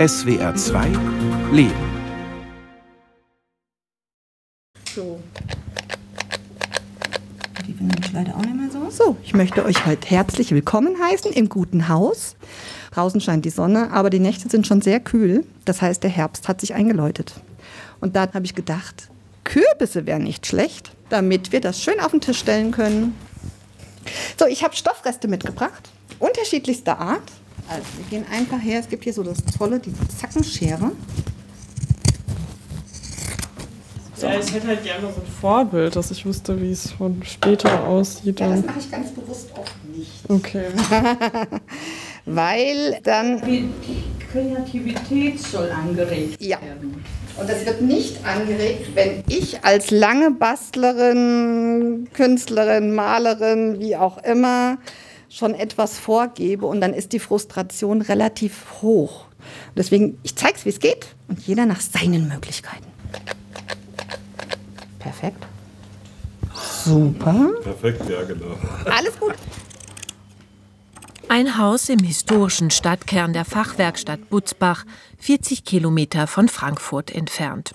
SWR 2 Leben. So. Die finden ich leider auch nicht mehr so. So, ich möchte euch heute herzlich willkommen heißen im guten Haus. Draußen scheint die Sonne, aber die Nächte sind schon sehr kühl. Das heißt, der Herbst hat sich eingeläutet. Und da habe ich gedacht, Kürbisse wären nicht schlecht, damit wir das schön auf den Tisch stellen können. So, ich habe Stoffreste mitgebracht, unterschiedlichster Art. Also, wir gehen einfach her. Es gibt hier so das Tolle, diese Zackenschere. So. Ja, ich hätte halt gerne so ein Vorbild, dass ich wüsste, wie es von später aussieht. Ja, das mache ich ganz bewusst auch nicht. Okay. Weil dann. Die Kreativität soll angeregt ja. werden. Und das wird nicht angeregt, wenn ich als lange Bastlerin, Künstlerin, Malerin, wie auch immer, schon etwas vorgebe und dann ist die Frustration relativ hoch. Deswegen, ich zeige es, wie es geht und jeder nach seinen Möglichkeiten. Perfekt. Super. Perfekt, ja, genau. Alles gut. Ein Haus im historischen Stadtkern der Fachwerkstatt Butzbach, 40 Kilometer von Frankfurt entfernt.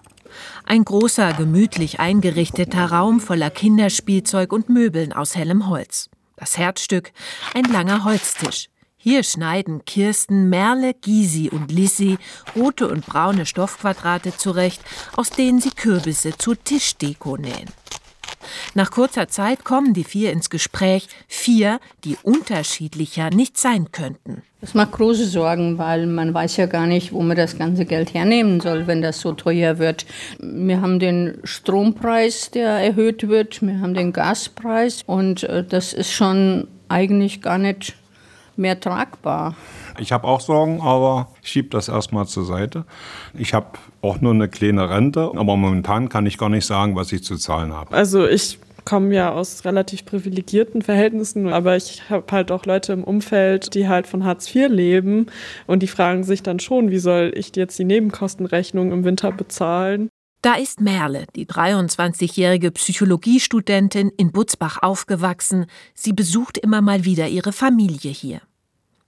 Ein großer, gemütlich eingerichteter Raum voller Kinderspielzeug und Möbeln aus hellem Holz. Das Herzstück, ein langer Holztisch. Hier schneiden Kirsten, Merle, Gysi und Lissi rote und braune Stoffquadrate zurecht, aus denen sie Kürbisse zur Tischdeko nähen. Nach kurzer Zeit kommen die vier ins Gespräch, vier, die unterschiedlicher nicht sein könnten. Das macht große Sorgen, weil man weiß ja gar nicht, wo man das ganze Geld hernehmen soll, wenn das so teuer wird. Wir haben den Strompreis, der erhöht wird, wir haben den Gaspreis und äh, das ist schon eigentlich gar nicht mehr tragbar. Ich habe auch Sorgen, aber ich schiebe das erstmal zur Seite. Ich habe auch nur eine kleine Rente, aber momentan kann ich gar nicht sagen, was ich zu zahlen habe. Also ich komme ja aus relativ privilegierten Verhältnissen, aber ich habe halt auch Leute im Umfeld, die halt von Hartz IV leben und die fragen sich dann schon, wie soll ich jetzt die Nebenkostenrechnung im Winter bezahlen? Da ist Merle, die 23-jährige Psychologiestudentin in Butzbach aufgewachsen. Sie besucht immer mal wieder ihre Familie hier.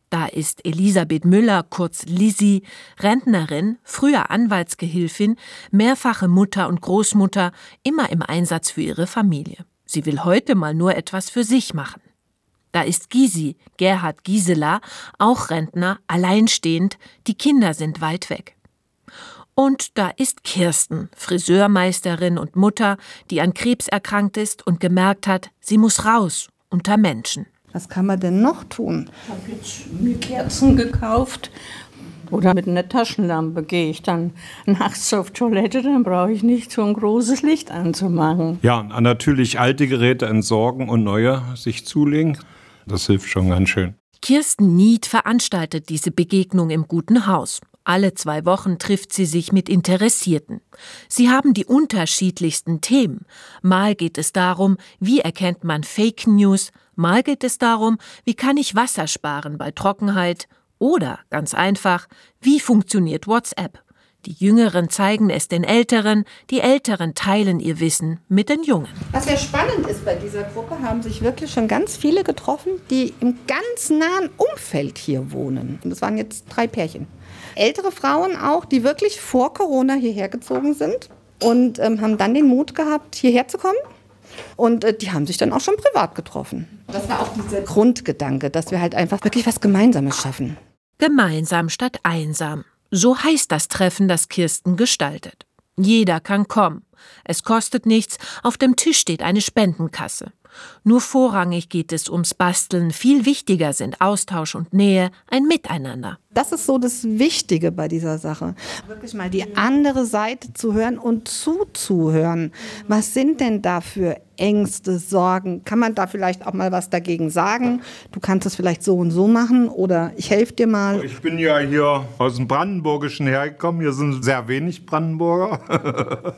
Da ist Elisabeth Müller, kurz Lisi, Rentnerin, früher Anwaltsgehilfin, mehrfache Mutter und Großmutter, immer im Einsatz für ihre Familie. Sie will heute mal nur etwas für sich machen. Da ist Gysi, Gerhard Gisela, auch Rentner, alleinstehend, die Kinder sind weit weg. Und da ist Kirsten, Friseurmeisterin und Mutter, die an Krebs erkrankt ist und gemerkt hat, sie muss raus unter Menschen. Was kann man denn noch tun? Ich habe jetzt mir Kerzen gekauft. Oder mit einer Taschenlampe gehe ich dann nachts auf Toilette, dann brauche ich nicht so ein großes Licht anzumachen. Ja, natürlich alte Geräte entsorgen und neue sich zulegen. Das hilft schon ganz schön. Kirsten Nied veranstaltet diese Begegnung im Guten Haus. Alle zwei Wochen trifft sie sich mit Interessierten. Sie haben die unterschiedlichsten Themen. Mal geht es darum, wie erkennt man Fake News, mal geht es darum, wie kann ich Wasser sparen bei Trockenheit oder ganz einfach, wie funktioniert WhatsApp. Die Jüngeren zeigen es den Älteren, die Älteren teilen ihr Wissen mit den Jungen. Was sehr spannend ist bei dieser Gruppe, haben sich wirklich schon ganz viele getroffen, die im ganz nahen Umfeld hier wohnen. Und das waren jetzt drei Pärchen. Ältere Frauen auch, die wirklich vor Corona hierher gezogen sind und ähm, haben dann den Mut gehabt, hierher zu kommen. Und äh, die haben sich dann auch schon privat getroffen. Das war auch dieser Grundgedanke, dass wir halt einfach wirklich was Gemeinsames schaffen. Gemeinsam statt einsam. So heißt das Treffen, das Kirsten gestaltet. Jeder kann kommen. Es kostet nichts, auf dem Tisch steht eine Spendenkasse. Nur vorrangig geht es ums Basteln, viel wichtiger sind Austausch und Nähe, ein Miteinander. Das ist so das Wichtige bei dieser Sache. Wirklich mal die andere Seite zu hören und zuzuhören. Was sind denn da für Ängste, Sorgen? Kann man da vielleicht auch mal was dagegen sagen? Du kannst es vielleicht so und so machen oder ich helfe dir mal. Ich bin ja hier aus dem Brandenburgischen hergekommen. Hier sind sehr wenig Brandenburger.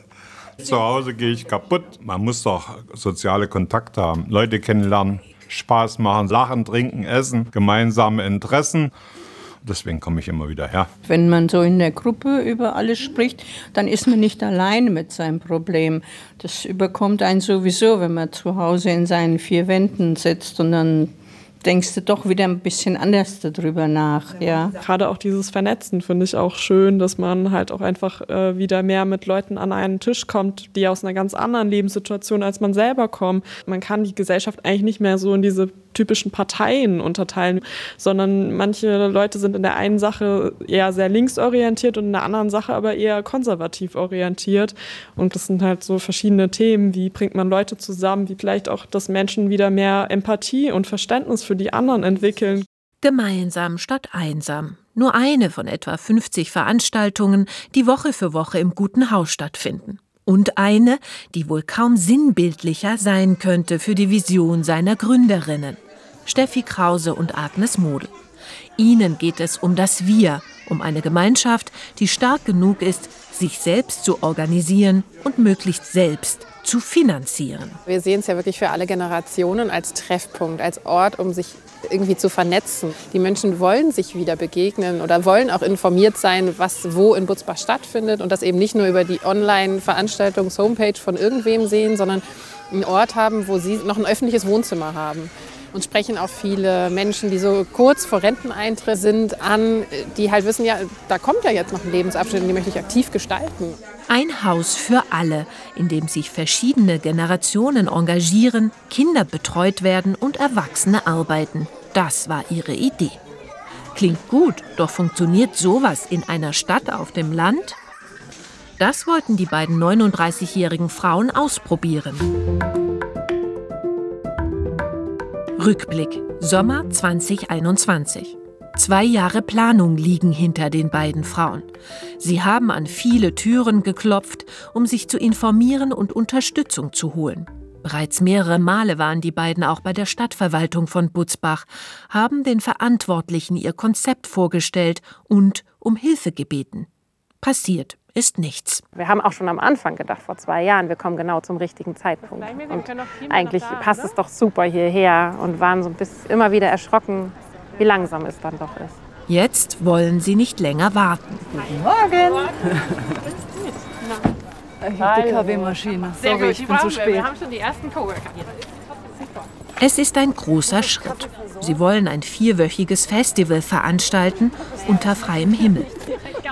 Zu Hause gehe ich kaputt. Man muss doch soziale Kontakte haben, Leute kennenlernen, Spaß machen, lachen, trinken, essen, gemeinsame Interessen. Deswegen komme ich immer wieder her. Wenn man so in der Gruppe über alles spricht, dann ist man nicht allein mit seinem Problem. Das überkommt einen sowieso, wenn man zu Hause in seinen vier Wänden sitzt und dann denkst du doch wieder ein bisschen anders darüber nach, ja. Gerade auch dieses Vernetzen finde ich auch schön, dass man halt auch einfach äh, wieder mehr mit Leuten an einen Tisch kommt, die aus einer ganz anderen Lebenssituation als man selber kommen. Man kann die Gesellschaft eigentlich nicht mehr so in diese typischen Parteien unterteilen, sondern manche Leute sind in der einen Sache eher sehr linksorientiert und in der anderen Sache aber eher konservativ orientiert. Und das sind halt so verschiedene Themen, wie bringt man Leute zusammen, wie vielleicht auch, dass Menschen wieder mehr Empathie und Verständnis für die anderen entwickeln. Gemeinsam statt einsam. Nur eine von etwa 50 Veranstaltungen, die Woche für Woche im Guten Haus stattfinden. Und eine, die wohl kaum sinnbildlicher sein könnte für die Vision seiner Gründerinnen. Steffi Krause und Agnes Model. Ihnen geht es um das Wir, um eine Gemeinschaft, die stark genug ist, sich selbst zu organisieren und möglichst selbst zu finanzieren. Wir sehen es ja wirklich für alle Generationen als Treffpunkt, als Ort, um sich irgendwie zu vernetzen. Die Menschen wollen sich wieder begegnen oder wollen auch informiert sein, was wo in Butzbach stattfindet und das eben nicht nur über die Online-Veranstaltungs-Homepage von irgendwem sehen, sondern einen Ort haben, wo sie noch ein öffentliches Wohnzimmer haben und sprechen auch viele Menschen, die so kurz vor Renteneintritt sind, an, die halt wissen, ja, da kommt ja jetzt noch ein Lebensabschnitt und die möchte ich aktiv gestalten. Ein Haus für alle, in dem sich verschiedene Generationen engagieren, Kinder betreut werden und Erwachsene arbeiten. Das war ihre Idee. Klingt gut, doch funktioniert sowas in einer Stadt auf dem Land? Das wollten die beiden 39-jährigen Frauen ausprobieren. Rückblick Sommer 2021. Zwei Jahre Planung liegen hinter den beiden Frauen. Sie haben an viele Türen geklopft, um sich zu informieren und Unterstützung zu holen. Bereits mehrere Male waren die beiden auch bei der Stadtverwaltung von Butzbach, haben den Verantwortlichen ihr Konzept vorgestellt und um Hilfe gebeten. Passiert ist nichts. Wir haben auch schon am Anfang gedacht, vor zwei Jahren, wir kommen genau zum richtigen Zeitpunkt. Und eigentlich passt es doch super hierher und waren so ein bisschen immer wieder erschrocken, wie langsam es dann doch ist. Jetzt wollen sie nicht länger warten. Guten Morgen. Ich habe die Kaffeemaschine. Sorry, ich bin zu spät. Wir haben schon die ersten Coworker hier. Es ist ein großer Schritt. Sie wollen ein vierwöchiges Festival veranstalten unter freiem Himmel.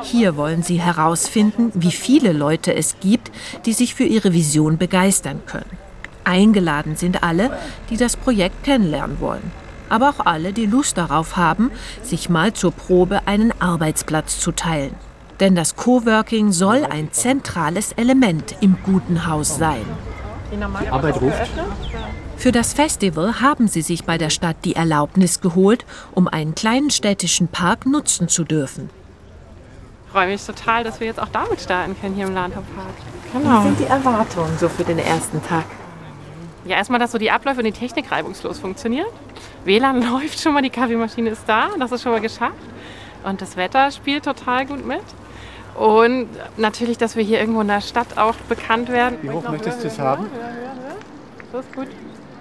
Hier wollen sie herausfinden, wie viele Leute es gibt, die sich für ihre Vision begeistern können. Eingeladen sind alle, die das Projekt kennenlernen wollen. Aber auch alle, die Lust darauf haben, sich mal zur Probe einen Arbeitsplatz zu teilen. Denn das Coworking soll ein zentrales Element im guten Haus sein. Arbeit ruft. Für das Festival haben sie sich bei der Stadt die Erlaubnis geholt, um einen kleinen städtischen Park nutzen zu dürfen. Ich freue mich total, dass wir jetzt auch damit starten können hier im Landhofpark. Genau. Wie sind die Erwartungen so für den ersten Tag? Ja, erstmal, dass so die Abläufe und die Technik reibungslos funktionieren. WLAN läuft schon mal, die Kaffeemaschine ist da, das ist schon mal geschafft. Und das Wetter spielt total gut mit. Und natürlich, dass wir hier irgendwo in der Stadt auch bekannt werden. Wie hoch möchtest du es haben? Ja, ja, ja. Das ist gut.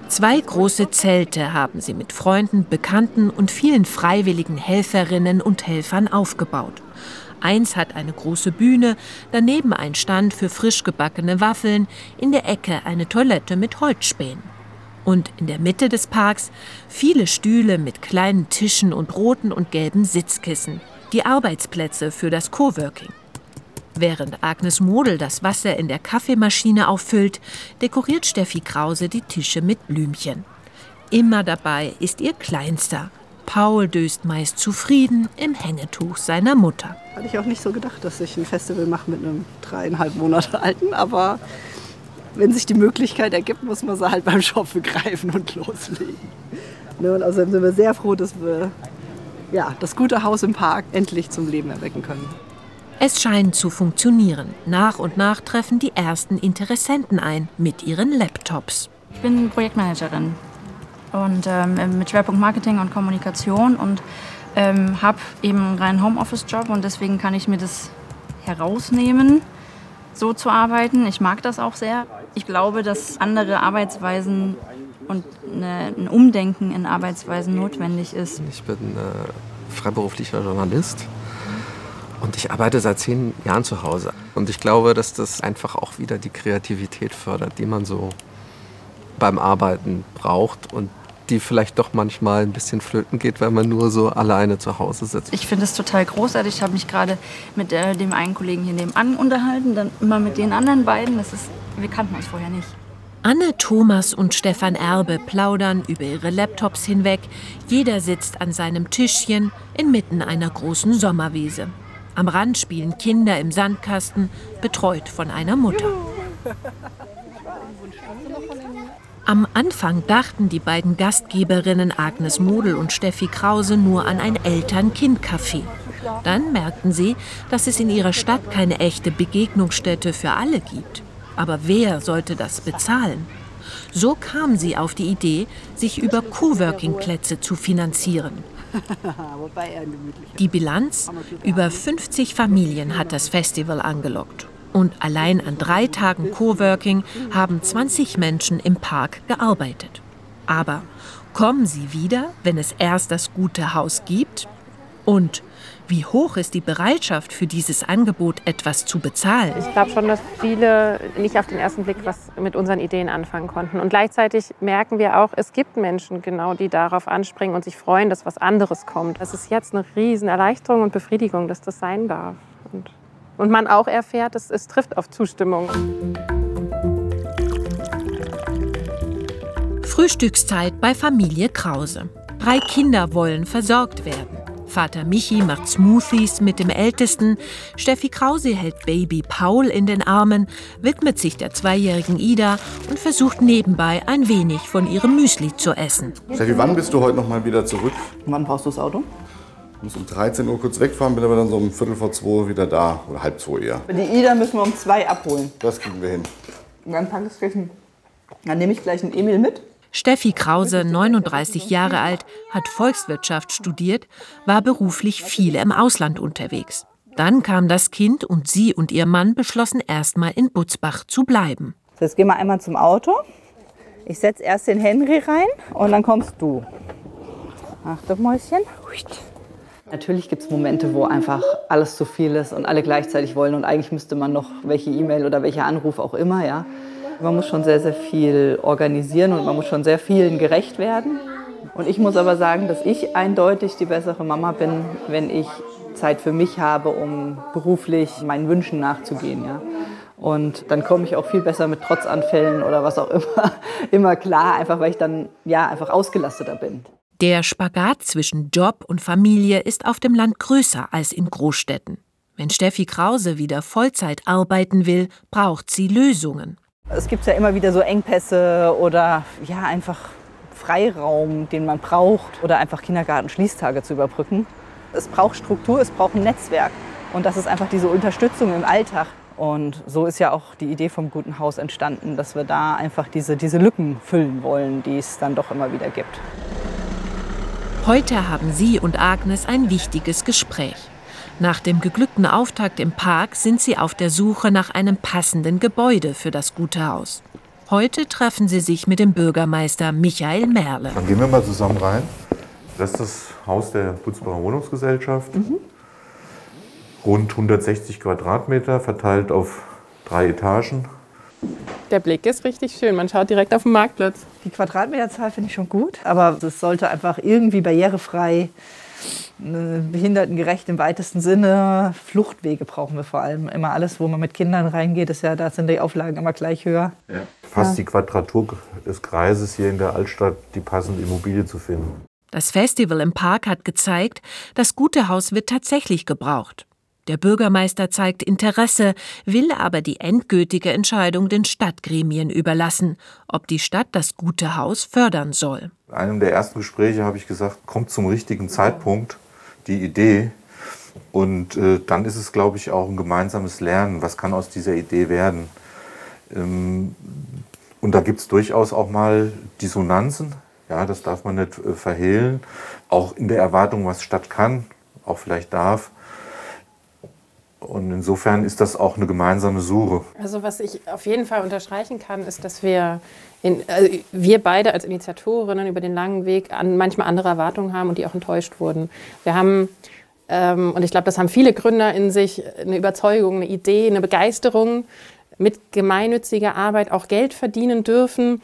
Zwei große Zelte haben sie mit Freunden, Bekannten und vielen freiwilligen Helferinnen und Helfern aufgebaut. Eins hat eine große Bühne, daneben ein Stand für frisch gebackene Waffeln, in der Ecke eine Toilette mit Holzspänen. Und in der Mitte des Parks viele Stühle mit kleinen Tischen und roten und gelben Sitzkissen. Die Arbeitsplätze für das Coworking. Während Agnes Model das Wasser in der Kaffeemaschine auffüllt, dekoriert Steffi Krause die Tische mit Blümchen. Immer dabei ist ihr Kleinster, Paul döst meist zufrieden im Hängetuch seiner Mutter. Hatte ich auch nicht so gedacht, dass ich ein Festival mache mit einem dreieinhalb Monate alten, aber wenn sich die Möglichkeit ergibt, muss man sie halt beim Schopfe greifen und loslegen. Ne, und außerdem sind wir sehr froh, dass wir ja, das gute Haus im Park endlich zum Leben erwecken können. Es scheint zu funktionieren. Nach und nach treffen die ersten Interessenten ein mit ihren Laptops. Ich bin Projektmanagerin und ähm, mit Schwerpunkt Marketing und Kommunikation und ähm, habe eben einen reinen Homeoffice-Job und deswegen kann ich mir das herausnehmen, so zu arbeiten. Ich mag das auch sehr. Ich glaube, dass andere Arbeitsweisen und eine, ein Umdenken in Arbeitsweisen notwendig ist. Ich bin äh, freiberuflicher Journalist und ich arbeite seit zehn Jahren zu Hause. Und ich glaube, dass das einfach auch wieder die Kreativität fördert, die man so beim Arbeiten braucht und die vielleicht doch manchmal ein bisschen flöten geht, wenn man nur so alleine zu Hause sitzt. Ich finde es total großartig. Ich habe mich gerade mit äh, dem einen Kollegen hier nebenan unterhalten, dann immer mit den anderen beiden. Das ist, wir kannten uns vorher nicht. Anne Thomas und Stefan Erbe plaudern über ihre Laptops hinweg. Jeder sitzt an seinem Tischchen inmitten einer großen Sommerwiese. Am Rand spielen Kinder im Sandkasten, betreut von einer Mutter. Am Anfang dachten die beiden Gastgeberinnen Agnes Model und Steffi Krause nur an ein Eltern-Kind-Café. Dann merkten sie, dass es in ihrer Stadt keine echte Begegnungsstätte für alle gibt. Aber wer sollte das bezahlen? So kamen sie auf die Idee, sich über Coworking-Plätze zu finanzieren. Die Bilanz? Über 50 Familien hat das Festival angelockt. Und allein an drei Tagen Coworking haben 20 Menschen im Park gearbeitet. Aber kommen sie wieder, wenn es erst das gute Haus gibt? Und wie hoch ist die Bereitschaft für dieses Angebot, etwas zu bezahlen? Ich glaube schon, dass viele nicht auf den ersten Blick was mit unseren Ideen anfangen konnten. Und gleichzeitig merken wir auch, es gibt Menschen genau, die darauf anspringen und sich freuen, dass was anderes kommt. Das ist jetzt eine riesen Erleichterung und Befriedigung, dass das sein darf. Und und man auch erfährt, es, es trifft auf Zustimmung. Frühstückszeit bei Familie Krause. Drei Kinder wollen versorgt werden. Vater Michi macht Smoothies mit dem Ältesten. Steffi Krause hält Baby Paul in den Armen, widmet sich der zweijährigen Ida und versucht nebenbei ein wenig von ihrem Müsli zu essen. Steffi, wann bist du heute noch mal wieder zurück? Wann brauchst du das Auto? Ich muss um 13 Uhr kurz wegfahren, bin aber dann so um Viertel vor zwei wieder da. Oder halb zwei eher. Die Ida müssen wir um zwei abholen. Das kriegen wir hin. Und dann packe ich gleich einen, Dann nehme ich gleich einen Emil mit. Steffi Krause, 39 Jahre alt, hat Volkswirtschaft studiert, war beruflich viel im Ausland unterwegs. Dann kam das Kind und sie und ihr Mann beschlossen erstmal in Butzbach zu bleiben. So, jetzt gehen wir einmal zum Auto. Ich setze erst den Henry rein und dann kommst du. Achtung, Mäuschen. Natürlich gibt es Momente, wo einfach alles zu viel ist und alle gleichzeitig wollen und eigentlich müsste man noch welche E-Mail oder welcher Anruf auch immer, ja. Man muss schon sehr, sehr viel organisieren und man muss schon sehr vielen gerecht werden. Und ich muss aber sagen, dass ich eindeutig die bessere Mama bin, wenn ich Zeit für mich habe, um beruflich meinen Wünschen nachzugehen, ja. Und dann komme ich auch viel besser mit Trotzanfällen oder was auch immer, immer klar, einfach weil ich dann ja einfach ausgelasteter bin. Der Spagat zwischen Job und Familie ist auf dem Land größer als in Großstädten. Wenn Steffi Krause wieder Vollzeit arbeiten will, braucht sie Lösungen. Es gibt ja immer wieder so Engpässe oder ja einfach Freiraum, den man braucht oder einfach Kindergarten-Schließtage zu überbrücken. Es braucht Struktur, es braucht ein Netzwerk und das ist einfach diese Unterstützung im Alltag. Und so ist ja auch die Idee vom guten Haus entstanden, dass wir da einfach diese, diese Lücken füllen wollen, die es dann doch immer wieder gibt. Heute haben sie und Agnes ein wichtiges Gespräch. Nach dem geglückten Auftakt im Park sind sie auf der Suche nach einem passenden Gebäude für das gute Haus. Heute treffen sie sich mit dem Bürgermeister Michael Merle. Dann gehen wir mal zusammen rein. Das ist das Haus der Butzbacher Wohnungsgesellschaft. Mhm. Rund 160 Quadratmeter, verteilt auf drei Etagen. Der Blick ist richtig schön. Man schaut direkt auf den Marktplatz. Die Quadratmeterzahl finde ich schon gut, aber es sollte einfach irgendwie barrierefrei, äh, behindertengerecht im weitesten Sinne. Fluchtwege brauchen wir vor allem. Immer alles, wo man mit Kindern reingeht, ist ja, da sind die Auflagen immer gleich höher. Ja. Fast ja. die Quadratur des Kreises hier in der Altstadt, die passende Immobilie zu finden. Das Festival im Park hat gezeigt, das gute Haus wird tatsächlich gebraucht. Der Bürgermeister zeigt Interesse, will aber die endgültige Entscheidung den Stadtgremien überlassen, ob die Stadt das gute Haus fördern soll. In einem der ersten Gespräche habe ich gesagt, kommt zum richtigen Zeitpunkt die Idee. Und äh, dann ist es, glaube ich, auch ein gemeinsames Lernen. Was kann aus dieser Idee werden? Ähm, und da gibt es durchaus auch mal Dissonanzen. Ja, das darf man nicht äh, verhehlen. Auch in der Erwartung, was Stadt kann, auch vielleicht darf. Und insofern ist das auch eine gemeinsame Suche. Also was ich auf jeden Fall unterstreichen kann, ist, dass wir, in, also wir beide als Initiatorinnen über den langen Weg an, manchmal andere Erwartungen haben und die auch enttäuscht wurden. Wir haben, ähm, und ich glaube, das haben viele Gründer in sich, eine Überzeugung, eine Idee, eine Begeisterung, mit gemeinnütziger Arbeit auch Geld verdienen dürfen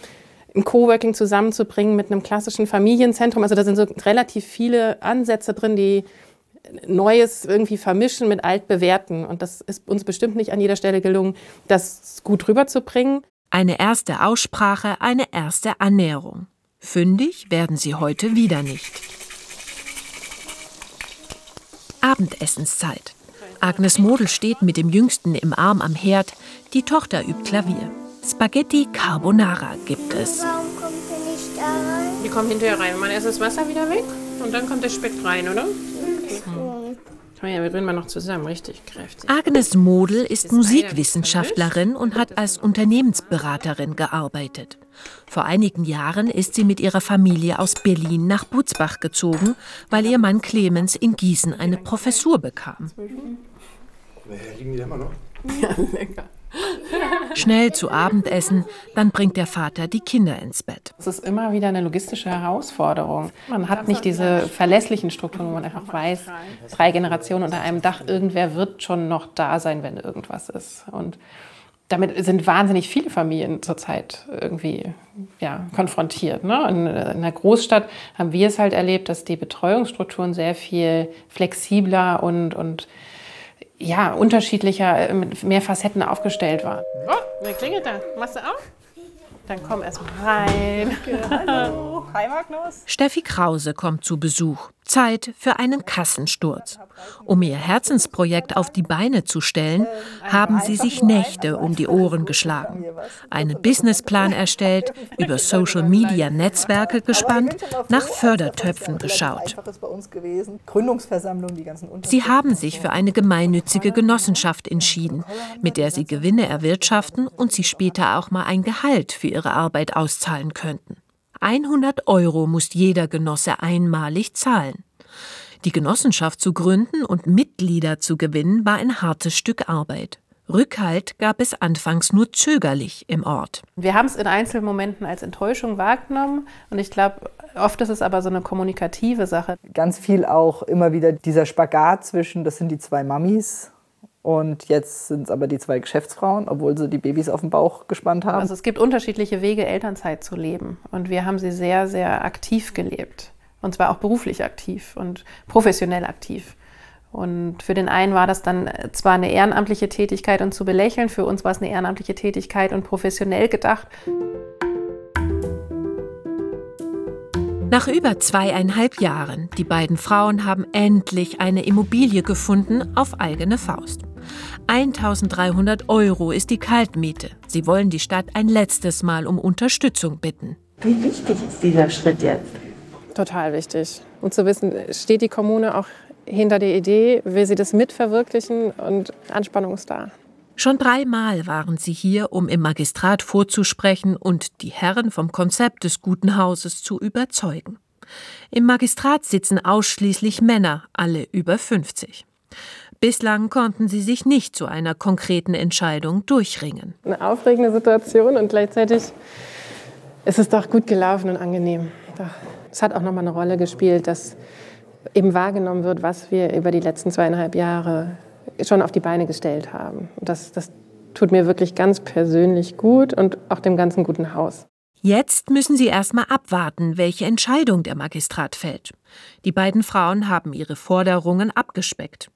ein Coworking zusammenzubringen mit einem klassischen Familienzentrum. Also da sind so relativ viele Ansätze drin, die Neues irgendwie vermischen mit altbewährten. Und das ist uns bestimmt nicht an jeder Stelle gelungen, das gut rüberzubringen. Eine erste Aussprache, eine erste Annäherung. Fündig werden sie heute wieder nicht. Abendessenszeit. Agnes Model steht mit dem Jüngsten im Arm am Herd. Die Tochter übt Klavier. Spaghetti Carbonara gibt es. Warum kommt ihr nicht da rein? Die kommen hinterher rein. Man erst das Wasser wieder weg und dann kommt der Speck rein, oder? Oh ja, wir drehen mal noch zusammen, richtig kräftig. Agnes Model ist Musikwissenschaftlerin und hat als Unternehmensberaterin gearbeitet. Vor einigen Jahren ist sie mit ihrer Familie aus Berlin nach Butzbach gezogen, weil ihr Mann Clemens in Gießen eine Professur bekam. Liegen die da immer noch? Ja, lecker. Schnell zu Abendessen, dann bringt der Vater die Kinder ins Bett. Es ist immer wieder eine logistische Herausforderung. Man hat nicht diese verlässlichen Strukturen, wo man einfach weiß, drei Generationen unter einem Dach, irgendwer wird schon noch da sein, wenn irgendwas ist. Und damit sind wahnsinnig viele Familien zurzeit irgendwie ja, konfrontiert. Ne? In, in einer Großstadt haben wir es halt erlebt, dass die Betreuungsstrukturen sehr viel flexibler und, und ja, unterschiedlicher, äh, mit mehr Facetten aufgestellt waren. Oh, wer klingelt da? Machst du auf? Dann komm erst mal rein. Hallo. Hi Magnus. Steffi Krause kommt zu Besuch. Zeit für einen Kassensturz. Um ihr Herzensprojekt auf die Beine zu stellen, haben sie sich Nächte um die Ohren geschlagen, einen Businessplan erstellt, über Social-Media-Netzwerke gespannt, nach Fördertöpfen geschaut. Sie haben sich für eine gemeinnützige Genossenschaft entschieden, mit der sie Gewinne erwirtschaften und sie später auch mal ein Gehalt für ihre Arbeit auszahlen könnten. 100 Euro muss jeder Genosse einmalig zahlen. Die Genossenschaft zu gründen und Mitglieder zu gewinnen war ein hartes Stück Arbeit. Rückhalt gab es anfangs nur zögerlich im Ort. Wir haben es in Einzelmomenten als Enttäuschung wahrgenommen und ich glaube, oft ist es aber so eine kommunikative Sache. Ganz viel auch immer wieder dieser Spagat zwischen, das sind die zwei Mamis und jetzt sind es aber die zwei Geschäftsfrauen, obwohl sie die Babys auf den Bauch gespannt haben. Also es gibt unterschiedliche Wege, Elternzeit zu leben und wir haben sie sehr, sehr aktiv gelebt. Und zwar auch beruflich aktiv und professionell aktiv. Und für den einen war das dann zwar eine ehrenamtliche Tätigkeit und zu belächeln, für uns war es eine ehrenamtliche Tätigkeit und professionell gedacht. Nach über zweieinhalb Jahren, die beiden Frauen haben endlich eine Immobilie gefunden auf eigene Faust. 1300 Euro ist die Kaltmiete. Sie wollen die Stadt ein letztes Mal um Unterstützung bitten. Wie wichtig ist dieser Schritt jetzt? Total wichtig. Und zu wissen, steht die Kommune auch hinter der Idee, will sie das mitverwirklichen und Anspannung ist da. Schon dreimal waren sie hier, um im Magistrat vorzusprechen und die Herren vom Konzept des guten Hauses zu überzeugen. Im Magistrat sitzen ausschließlich Männer, alle über 50. Bislang konnten sie sich nicht zu einer konkreten Entscheidung durchringen. Eine aufregende Situation und gleichzeitig ist es doch gut gelaufen und angenehm. Es hat auch noch mal eine Rolle gespielt, dass eben wahrgenommen wird, was wir über die letzten zweieinhalb Jahre schon auf die Beine gestellt haben. Das, das tut mir wirklich ganz persönlich gut und auch dem ganzen guten Haus. Jetzt müssen sie erstmal abwarten, welche Entscheidung der Magistrat fällt. Die beiden Frauen haben ihre Forderungen abgespeckt.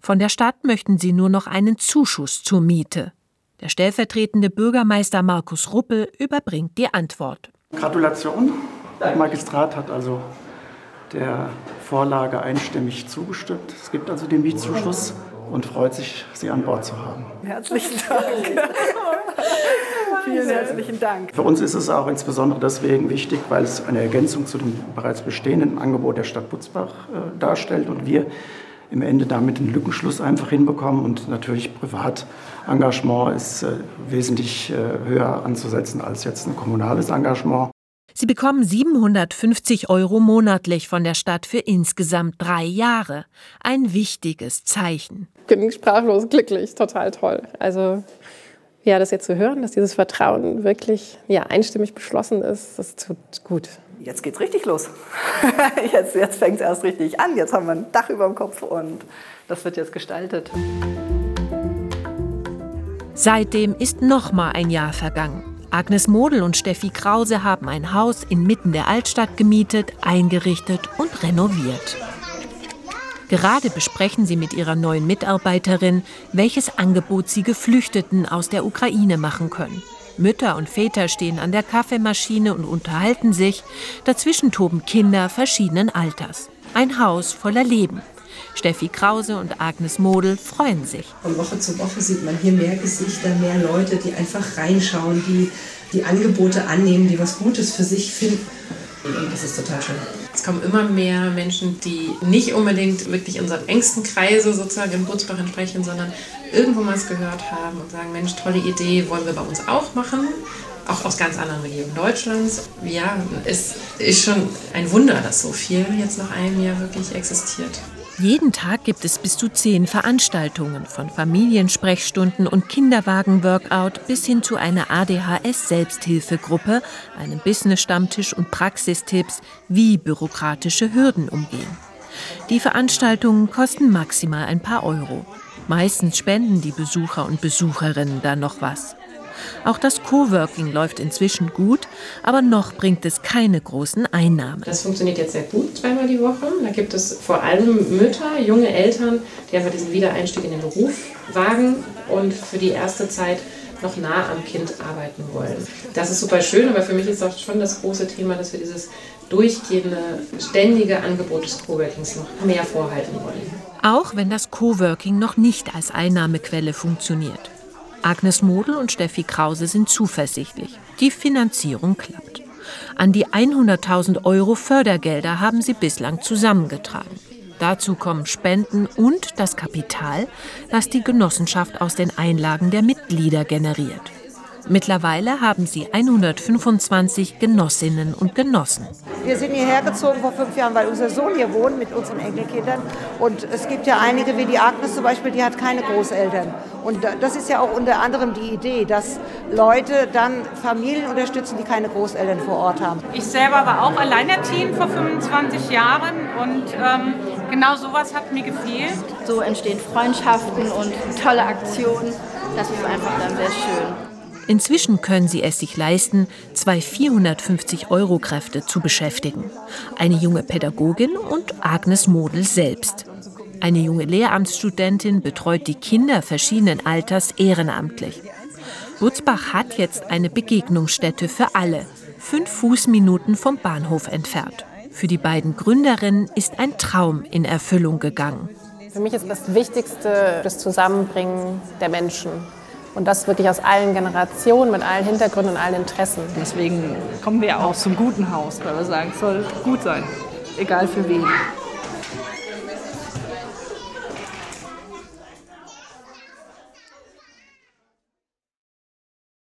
Von der Stadt möchten sie nur noch einen Zuschuss zur Miete. Der stellvertretende Bürgermeister Markus Ruppel überbringt die Antwort. Gratulation. Der Magistrat hat also der Vorlage einstimmig zugestimmt. Es gibt also den Mietzuschuss und freut sich, Sie an Bord zu haben. Herzlichen Dank. Vielen herzlichen Dank. Für uns ist es auch insbesondere deswegen wichtig, weil es eine Ergänzung zu dem bereits bestehenden Angebot der Stadt Butzbach äh, darstellt und wir im Ende damit einen Lückenschluss einfach hinbekommen. Und natürlich Privatengagement ist äh, wesentlich äh, höher anzusetzen als jetzt ein kommunales Engagement. Sie bekommen 750 Euro monatlich von der Stadt für insgesamt drei Jahre. Ein wichtiges Zeichen. Ich bin sprachlos glücklich, total toll. Also ja, das jetzt zu hören, dass dieses Vertrauen wirklich ja, einstimmig beschlossen ist, das tut gut. Jetzt geht's richtig los. Jetzt, jetzt fängt es erst richtig an. Jetzt haben wir ein Dach über dem Kopf und das wird jetzt gestaltet. Seitdem ist noch mal ein Jahr vergangen. Agnes Model und Steffi Krause haben ein Haus inmitten der Altstadt gemietet, eingerichtet und renoviert. Gerade besprechen sie mit ihrer neuen Mitarbeiterin, welches Angebot sie Geflüchteten aus der Ukraine machen können. Mütter und Väter stehen an der Kaffeemaschine und unterhalten sich. Dazwischen toben Kinder verschiedenen Alters. Ein Haus voller Leben. Steffi Krause und Agnes Model freuen sich. Von Woche zu Woche sieht man hier mehr Gesichter, mehr Leute, die einfach reinschauen, die die Angebote annehmen, die was Gutes für sich finden. Und das ist total schön. Es kommen immer mehr Menschen, die nicht unbedingt wirklich unseren engsten Kreise sozusagen in Butzbach entsprechen, sondern irgendwo mal es gehört haben und sagen, Mensch, tolle Idee, wollen wir bei uns auch machen. Auch aus ganz anderen Regionen Deutschlands. Ja, es ist schon ein Wunder, dass so viel jetzt nach einem Jahr wirklich existiert. Jeden Tag gibt es bis zu zehn Veranstaltungen, von Familiensprechstunden und Kinderwagen-Workout bis hin zu einer ADHS-Selbsthilfegruppe, einem Business-Stammtisch und Praxistipps, wie bürokratische Hürden umgehen. Die Veranstaltungen kosten maximal ein paar Euro. Meistens spenden die Besucher und Besucherinnen dann noch was. Auch das Coworking läuft inzwischen gut, aber noch bringt es keine großen Einnahmen. Das funktioniert jetzt sehr gut, zweimal die Woche. Da gibt es vor allem Mütter, junge Eltern, die einfach diesen Wiedereinstieg in den Beruf wagen und für die erste Zeit noch nah am Kind arbeiten wollen. Das ist super schön, aber für mich ist auch schon das große Thema, dass wir dieses durchgehende, ständige Angebot des Coworkings noch mehr vorhalten wollen. Auch wenn das Coworking noch nicht als Einnahmequelle funktioniert. Agnes Model und Steffi Krause sind zuversichtlich. Die Finanzierung klappt. An die 100.000 Euro Fördergelder haben sie bislang zusammengetragen. Dazu kommen Spenden und das Kapital, das die Genossenschaft aus den Einlagen der Mitglieder generiert. Mittlerweile haben sie 125 Genossinnen und Genossen. Wir sind hierher gezogen vor fünf Jahren, weil unser Sohn hier wohnt mit unseren Enkelkindern. Und es gibt ja einige, wie die Agnes zum Beispiel, die hat keine Großeltern. Und das ist ja auch unter anderem die Idee, dass Leute dann Familien unterstützen, die keine Großeltern vor Ort haben. Ich selber war auch alleinerziehend vor 25 Jahren und ähm, genau sowas hat mir gefehlt. So entstehen Freundschaften und tolle Aktionen. Das ist einfach dann sehr schön. Inzwischen können sie es sich leisten, zwei 450-Euro-Kräfte zu beschäftigen. Eine junge Pädagogin und Agnes Model selbst. Eine junge Lehramtsstudentin betreut die Kinder verschiedenen Alters ehrenamtlich. Butzbach hat jetzt eine Begegnungsstätte für alle, fünf Fußminuten vom Bahnhof entfernt. Für die beiden Gründerinnen ist ein Traum in Erfüllung gegangen. Für mich ist das Wichtigste das Zusammenbringen der Menschen. Und das wirklich aus allen Generationen, mit allen Hintergründen und allen Interessen. Deswegen kommen wir auch zum guten Haus, weil wir sagen, es soll gut sein, egal für wen.